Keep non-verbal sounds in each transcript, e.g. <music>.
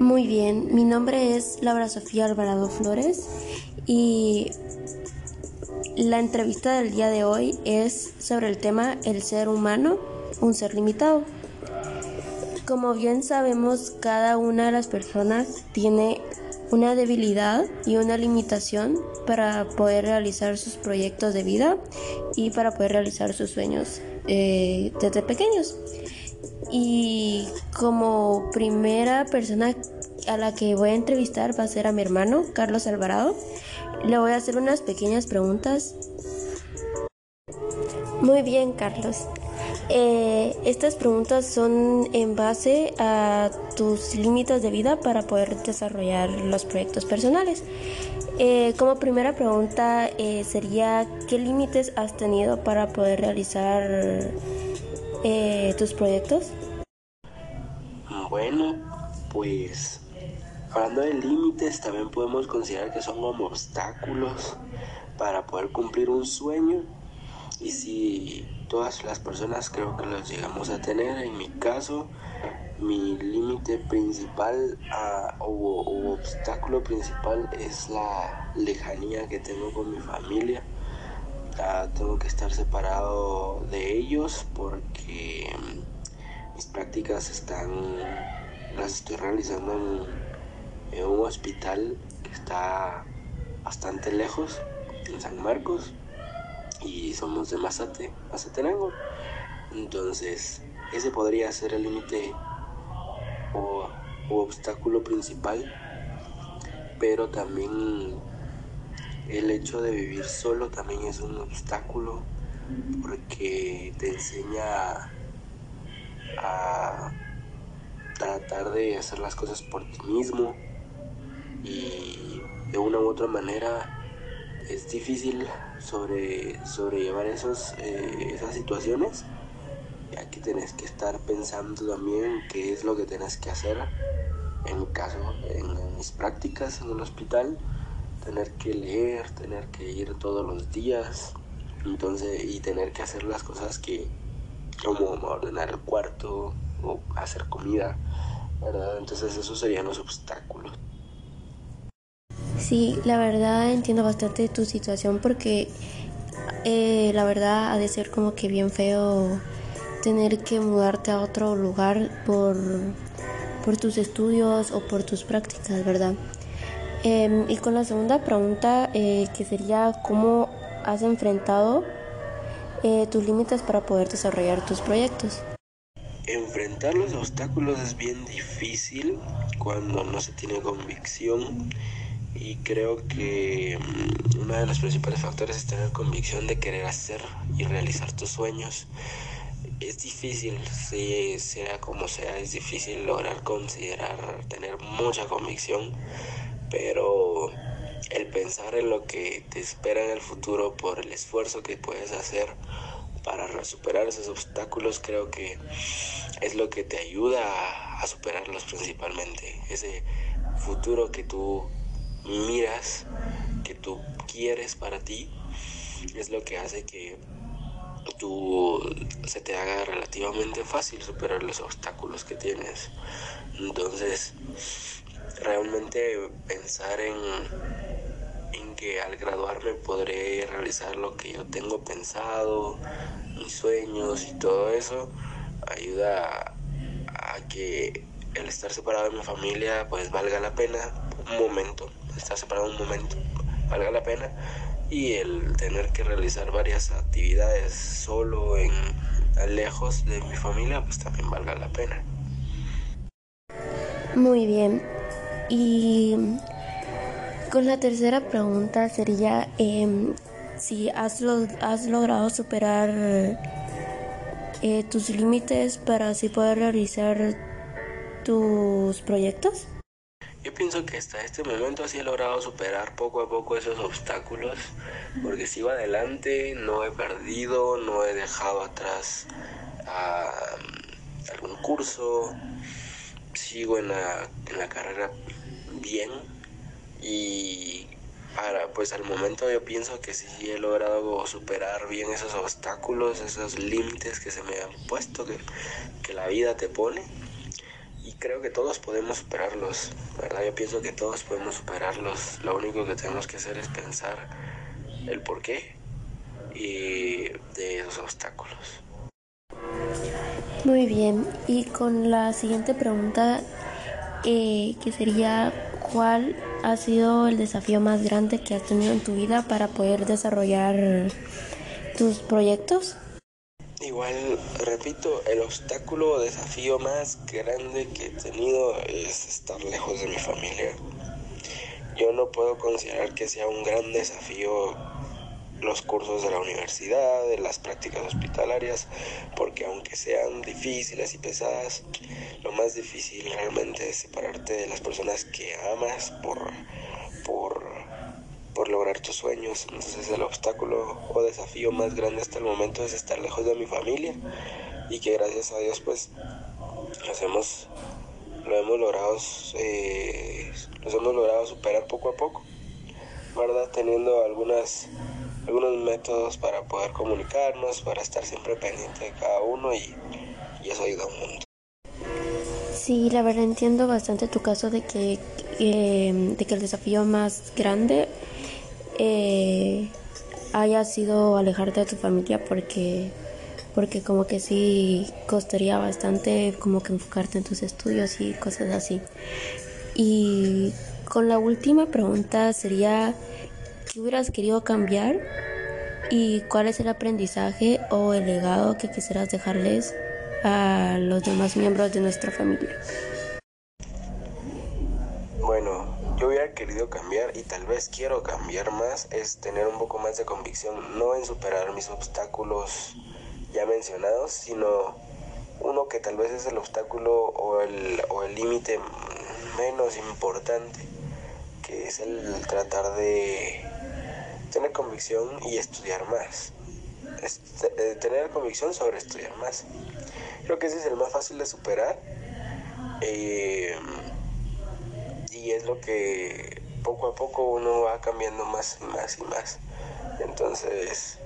Muy bien, mi nombre es Laura Sofía Alvarado Flores y la entrevista del día de hoy es sobre el tema el ser humano, un ser limitado. Como bien sabemos, cada una de las personas tiene una debilidad y una limitación para poder realizar sus proyectos de vida y para poder realizar sus sueños eh, desde pequeños. Y como primera persona a la que voy a entrevistar va a ser a mi hermano, Carlos Alvarado. Le voy a hacer unas pequeñas preguntas. Muy bien, Carlos. Eh, estas preguntas son en base a tus límites de vida para poder desarrollar los proyectos personales. Eh, como primera pregunta eh, sería, ¿qué límites has tenido para poder realizar tus proyectos? Bueno, pues hablando de límites, también podemos considerar que son como obstáculos para poder cumplir un sueño. Y si todas las personas creo que los llegamos a tener, en mi caso, mi límite principal ah, o, obstáculo principal es la lejanía que tengo con mi familia. Ah, tengo que estar separado de ellos porque mis prácticas están las estoy realizando en un hospital que está bastante lejos en San Marcos y somos de Mazate, Mazatenango. Entonces, ese podría ser el límite o, obstáculo principal, pero también el hecho de vivir solo también es un obstáculo porque te enseña a tratar de hacer las cosas por ti mismo y de una u otra manera es difícil sobre, sobrellevar esos, eh, esas situaciones, ya que tenés que estar pensando también qué es lo que tenés que hacer. En mi caso, en, mis prácticas en el hospital, tener que leer, tener que ir todos los días, entonces, y tener que hacer las cosas que, como ordenar el cuarto o hacer comida, ¿verdad? Entonces, esos serían los obstáculos. Sí, la verdad entiendo bastante tu situación porque eh, la verdad ha de ser como que bien feo tener que mudarte a otro lugar por, por tus estudios o por tus prácticas, ¿verdad? Em, y con la segunda pregunta, eh, que sería cómo has enfrentado eh, tus límites para poder desarrollar tus proyectos. Enfrentar los obstáculos es bien difícil cuando no se tiene convicción y creo que mm, uno de los principales factores es tener convicción de querer hacer y realizar tus sueños. Es difícil, sea como sea, es difícil lograr considerar, tener mucha convicción, pero el pensar en lo que te espera en el futuro por el esfuerzo que puedes hacer para superar esos obstáculos creo que es lo que te ayuda a superarlos principalmente. Ese futuro que tú miras, que tú quieres para ti, es lo que hace que tú se te haga relativamente fácil superar los obstáculos que tienes. Entonces, realmente pensar en, en que al graduarme podré realizar lo que yo tengo pensado, mis sueños y todo eso, ayuda a, a que el estar separado de mi familia pues valga la pena un momento estar separado un momento valga la pena y el tener que realizar varias actividades solo en lejos de mi familia pues también valga la pena. Muy bien. Y con la tercera pregunta sería em, si has, has logrado superar eh, tus límites para así poder realizar tus proyectos yo pienso que hasta este momento sí he logrado superar poco a poco esos obstáculos, porque sigo adelante, no he perdido, no he dejado atrás algún curso, sigo en la, en la carrera bien y para, pues al momento yo pienso que sí he logrado superar bien esos obstáculos, esos límites que se me han puesto, que, que la vida te pone. Y creo que todos podemos superarlos, ¿verdad? Yo pienso que todos podemos superarlos. Lo único que tenemos que hacer es pensar el por qué y de esos obstáculos. Muy bien, y con la siguiente pregunta, eh, que sería, ¿cuál ha sido el desafío más grande que has tenido en tu vida para poder desarrollar tus proyectos? Igual, repito, el obstáculo o desafío más grande que he tenido es estar lejos de mi familia. Yo no puedo considerar que sea un gran desafío los cursos de la universidad, de las prácticas hospitalarias, porque aunque sean difíciles y pesadas, lo más difícil realmente es separarte de las personas que amas por, lograr tus sueños. Entonces el obstáculo o desafío más grande hasta el momento es estar lejos de mi familia y que gracias a Dios pues hemos, lo hemos logrado, eh, los hemos logrado superar poco a poco, ¿verdad? Teniendo algunas algunos métodos para poder comunicarnos, para estar siempre pendiente de cada uno y, eso ayuda un mundo. Sí, la verdad entiendo bastante tu caso de que, de que el desafío más grande eh, haya sido alejarte de tu familia porque porque como que sí costaría bastante como que enfocarte en tus estudios y cosas así. Y con la última pregunta sería ¿Qué hubieras querido cambiar? ¿Y cuál es el aprendizaje o el legado que quisieras dejarles a los demás miembros de nuestra familia? Bueno, yo cambiar y tal vez quiero cambiar más es tener un poco más de convicción, no en superar mis obstáculos ya mencionados, sino uno que tal vez es el obstáculo o el o el límite menos importante, que es el tratar de tener convicción y estudiar más. Eh, tener convicción sobre estudiar más. Creo que ese es el más fácil de superar. Eh, y es lo que poco a poco uno va cambiando más y más y más. Entonces,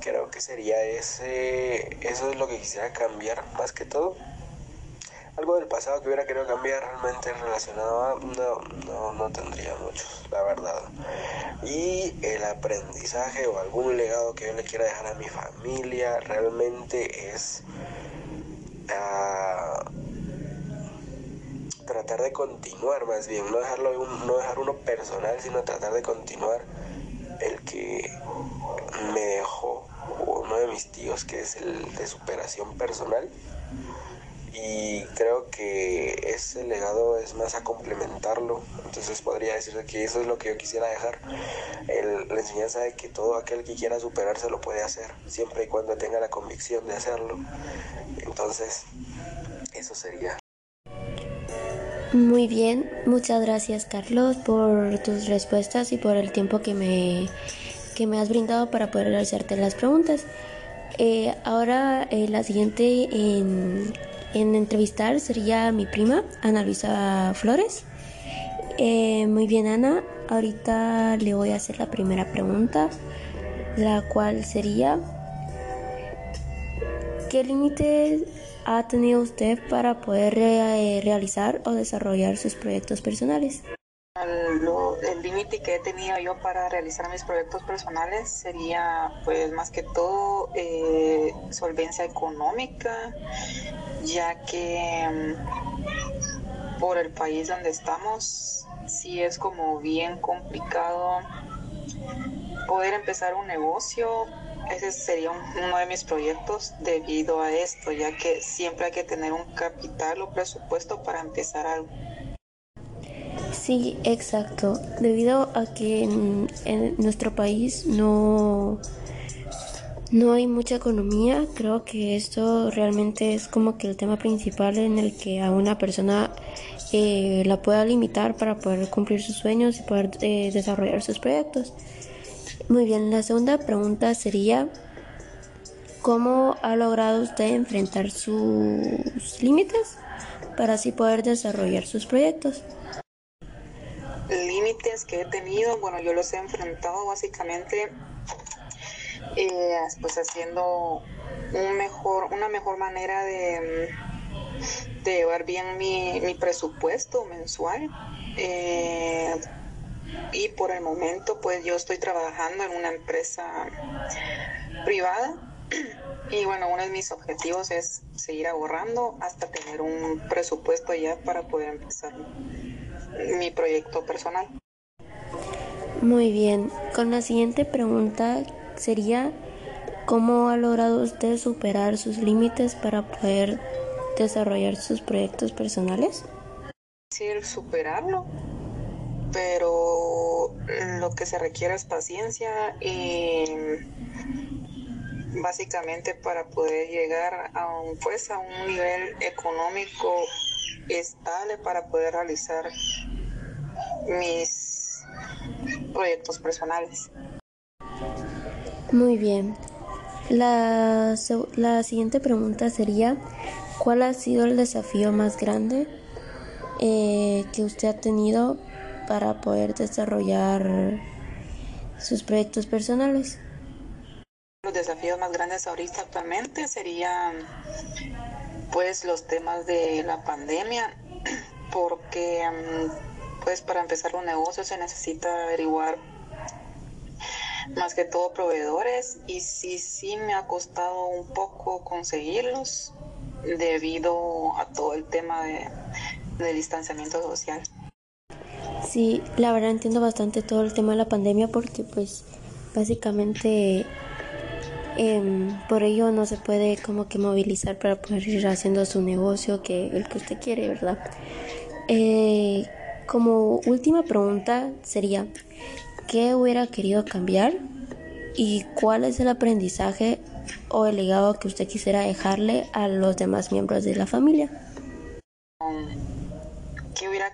creo que sería ese, eso es lo que quisiera cambiar más que todo algo del pasado que hubiera querido cambiar realmente relacionado a... No, no, no tendría muchos, la verdad. Y el aprendizaje o algún legado que yo le quiera dejar a mi familia realmente es... Uh, tratar de continuar más bien, no dejarlo no dejar uno personal, sino tratar de continuar el que me dejó uno de mis tíos, que es el de superación personal y creo que ese legado es más a complementarlo. Entonces podría decir que eso es lo que yo quisiera dejar. El, la enseñanza de que todo aquel que quiera superarse lo puede hacer, siempre y cuando tenga la convicción de hacerlo. Entonces, eso sería. Muy bien, muchas gracias Carlos por tus respuestas y por el tiempo que me, que me has brindado para poder hacerte las preguntas. Eh, ahora eh, la siguiente en en entrevistar sería mi prima, Ana Luisa Flores. Eh, muy bien, Ana. Ahorita le voy a hacer la primera pregunta, la cual sería, ¿qué límites ha tenido usted para poder eh, realizar o desarrollar sus proyectos personales? el límite que he tenido yo para realizar mis proyectos personales sería pues más que todo eh, solvencia económica ya que mm, por el país donde estamos sí es como bien complicado poder empezar un negocio ese sería uno de mis proyectos debido a esto ya que siempre hay que tener un capital o presupuesto para empezar algo Sí, exacto. Debido a que en, nuestro país no, no hay mucha economía, creo que esto realmente es como que el tema principal en el que a una persona eh, la pueda limitar para poder cumplir sus sueños y poder eh, desarrollar sus proyectos. Muy bien, la segunda pregunta sería, ¿cómo ha logrado usted enfrentar sus límites para así poder desarrollar sus proyectos? límites que he tenido, bueno, yo los he enfrentado básicamente eh, pues haciendo un mejor, una mejor manera de, llevar bien mi, mi presupuesto mensual. Eh, y por el momento pues yo estoy trabajando en una empresa privada <clears throat> y bueno, uno de mis objetivos es seguir ahorrando hasta tener un presupuesto ya para poder empezar mi proyecto personal. Muy bien, con la siguiente pregunta sería, ¿cómo ha logrado usted superar sus límites para poder desarrollar sus proyectos personales? Sí, superarlo, pero lo que se requiere es paciencia y básicamente para poder llegar a un, pues, a un nivel económico estable para poder realizar mis proyectos personales. Muy bien. La, la siguiente pregunta sería, ¿cuál ha sido el desafío más grande eh, que usted ha tenido para poder desarrollar sus proyectos personales? Los desafíos más grandes ahorita actualmente serían pues los temas de la pandemia, <clears throat> porque mm, pues para empezar un negocio se necesita averiguar más que todo proveedores y sí, sí me ha costado un poco conseguirlos debido a todo el tema de, de distanciamiento social. Sí, la verdad entiendo bastante todo el tema de la pandemia porque pues básicamente Em, por ello no se puede como que movilizar para poder ir haciendo su negocio que el que usted quiere, ¿verdad? Eh, como última pregunta sería, ¿qué hubiera querido cambiar? ¿Y cuál es el aprendizaje o el legado que usted quisiera dejarle a los demás miembros de la familia?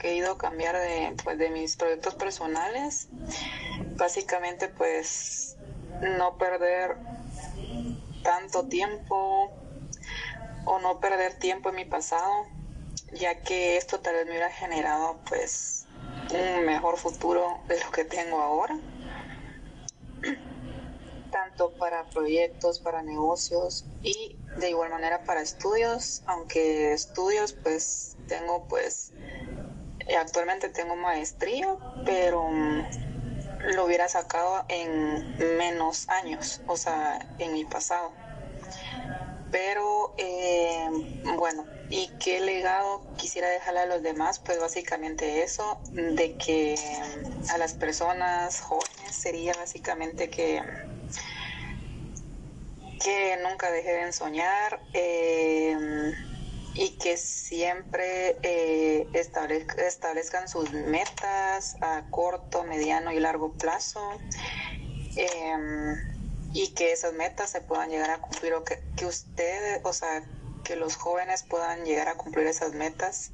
¿Qué hubiera querido cambiar de, pues, de mis proyectos personales? Básicamente, pues, no perder tanto tiempo o no perder tiempo en mi pasado, ya que esto tal vez me hubiera generado pues un mejor futuro de lo que tengo ahora, <clears throat> tanto para proyectos, para negocios y de igual manera para estudios, aunque estudios pues tengo pues actualmente tengo maestría, pero lo hubiera sacado en menos años, o sea, en mi pasado. Pero eh, bueno, ¿y qué legado quisiera dejarle a los demás? Pues básicamente eso, de que a las personas jóvenes sería básicamente que que nunca dejen soñar. Eh, y que siempre eh, establezcan sus metas a corto, mediano y largo plazo em, y que esas metas se puedan llegar a cumplir o que, que ustedes, o sea, que los jóvenes puedan llegar a cumplir esas metas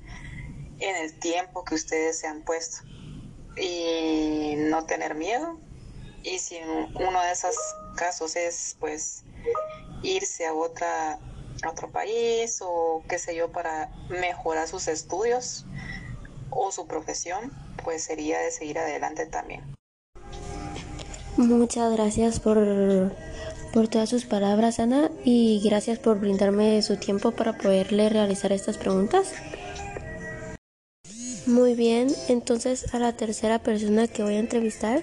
en el tiempo que ustedes se han puesto. Y no tener miedo y si uno de esos casos es pues irse a otra otro país o qué sé yo para mejorar sus estudios o su profesión, pues sería de seguir adelante también. Muchas gracias por, por todas sus palabras, Ana, y gracias por brindarme su tiempo para poderle realizar estas preguntas. Muy bien, entonces a la tercera persona que voy a entrevistar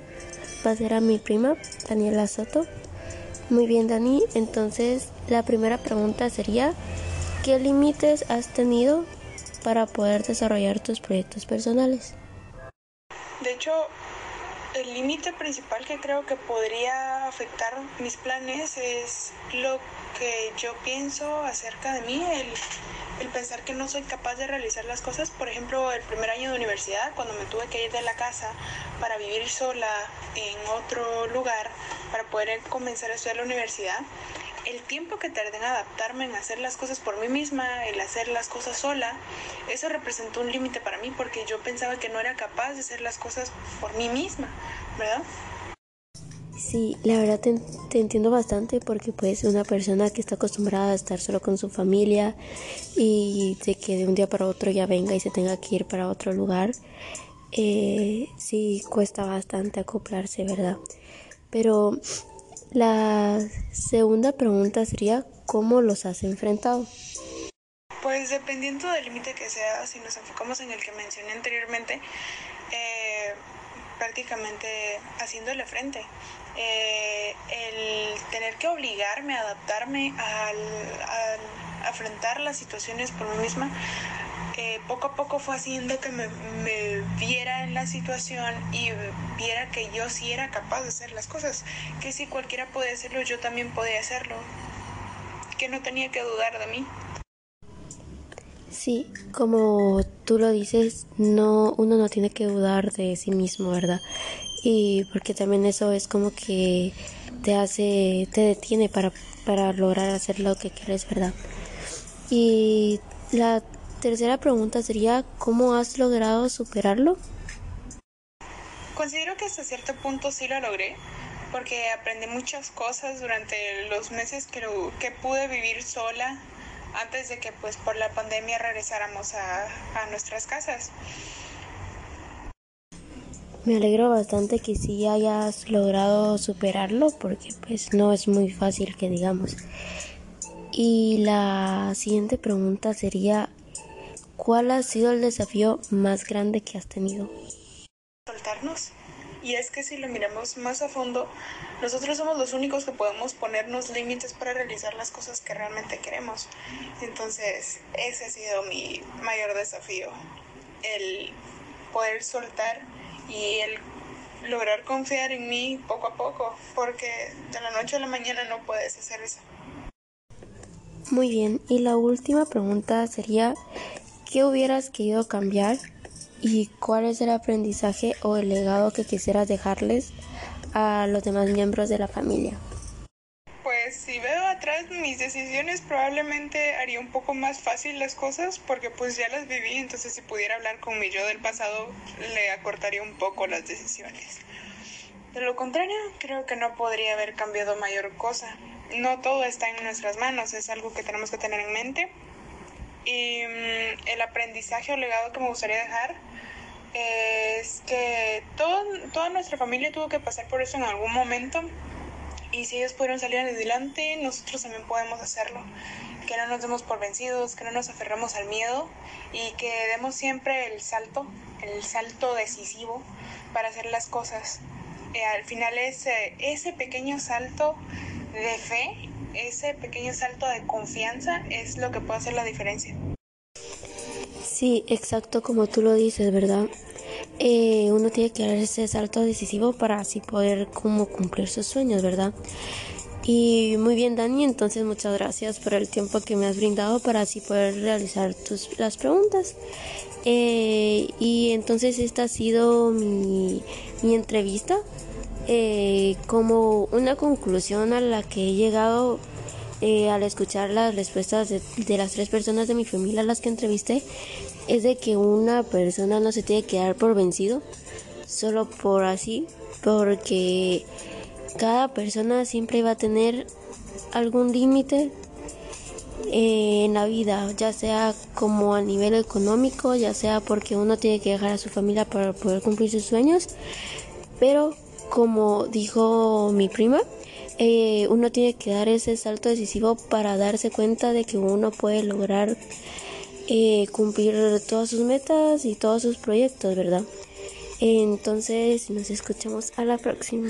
va a ser a mi prima, Daniela Soto. Muy bien, Dani. Entonces, la primera pregunta sería, ¿qué límites has tenido para poder desarrollar tus proyectos personales? De hecho, el límite principal que creo que podría afectar mis planes es lo que yo pienso acerca de mí, el, pensar que no soy capaz de realizar las cosas. Por ejemplo, el primer año de universidad, cuando me tuve que ir de la casa para vivir sola en otro lugar, para poder comenzar a estudiar la universidad, el tiempo que tardé en adaptarme, en hacer las cosas por mí misma, el hacer las cosas sola, eso representó un límite para mí porque yo pensaba que no era capaz de hacer las cosas por mí misma, ¿verdad? Sí, la verdad te, entiendo bastante porque pues una persona que está acostumbrada a estar solo con su familia y de que de un día para otro ya venga y se tenga que ir para otro lugar, eh, sí cuesta bastante acoplarse, ¿verdad? Pero la segunda pregunta sería, ¿cómo los has enfrentado? Pues dependiendo del límite que sea, si nos enfocamos en el que mencioné anteriormente, eh, prácticamente haciéndole frente. Eh, el tener que obligarme a adaptarme al, al afrontar las situaciones por mí misma, eh, poco a poco fue haciendo que me, me, viera en la situación y viera que yo sí era capaz de hacer las cosas, que si cualquiera podía hacerlo, yo también podía hacerlo, que no tenía que dudar de mí. Sí, como tú lo dices, no, uno no tiene que dudar de sí mismo, ¿verdad? Y porque también eso es como que te hace, te detiene para, para lograr hacer lo que quieres, ¿verdad? Y la tercera pregunta sería, ¿cómo has logrado superarlo? Considero que hasta cierto punto sí lo logré, porque aprendí muchas cosas durante los meses que, que pude vivir sola antes de que pues por la pandemia regresáramos a, a nuestras casas. Me alegro bastante que sí hayas logrado superarlo porque pues no es muy fácil que digamos. Y la siguiente pregunta sería, ¿cuál ha sido el desafío más grande que has tenido? Soltarnos. Y es que si lo miramos más a fondo, nosotros somos los únicos que podemos ponernos límites para realizar las cosas que realmente queremos. Entonces, ese ha sido mi mayor desafío, el poder soltar y el lograr confiar en mí poco a poco, porque de la noche a la mañana no puedes hacer eso. Muy bien, y la última pregunta sería, ¿qué hubieras querido cambiar y cuál es el aprendizaje o el legado que quisieras dejarles a los demás miembros de la familia? Pues si veo atrás mis decisiones probablemente haría un poco más fácil las cosas porque pues ya las viví, entonces si pudiera hablar con mi yo del pasado le acortaría un poco las decisiones. De lo contrario, creo que no podría haber cambiado mayor cosa. No todo está en nuestras manos, es algo que tenemos que tener en mente. Y mmm, el aprendizaje o legado que me gustaría dejar es que todo, toda nuestra familia tuvo que pasar por eso en algún momento y si ellos pudieron salir adelante, nosotros también podemos hacerlo. Que no nos demos por vencidos, que no nos aferramos al miedo y que demos siempre el salto, el salto decisivo para hacer las cosas. Eh, al final ese, ese pequeño salto de fe, ese pequeño salto de confianza es lo que puede hacer la diferencia. Sí, exacto como tú lo dices, ¿verdad? Eh, uno tiene que dar ese salto decisivo para así poder como cumplir sus sueños, ¿verdad? Y muy bien, Dani, entonces muchas gracias por el tiempo que me has brindado para así poder realizar tus, las preguntas. Eh, y entonces esta ha sido mi, mi entrevista. Eh, como una conclusión a la que he llegado eh, al escuchar las respuestas de, de, las tres personas de mi familia a las que entrevisté es de que una persona no se tiene que dar por vencido solo por así, porque cada persona siempre va a tener algún límite eh, en la vida, ya sea como a nivel económico, ya sea porque uno tiene que dejar a su familia para poder cumplir sus sueños, pero como dijo mi prima, eh, uno tiene que dar ese salto decisivo para darse cuenta de que uno puede lograr eh, cumplir todas sus metas y todos sus proyectos, ¿verdad? Entonces nos escuchamos a la próxima.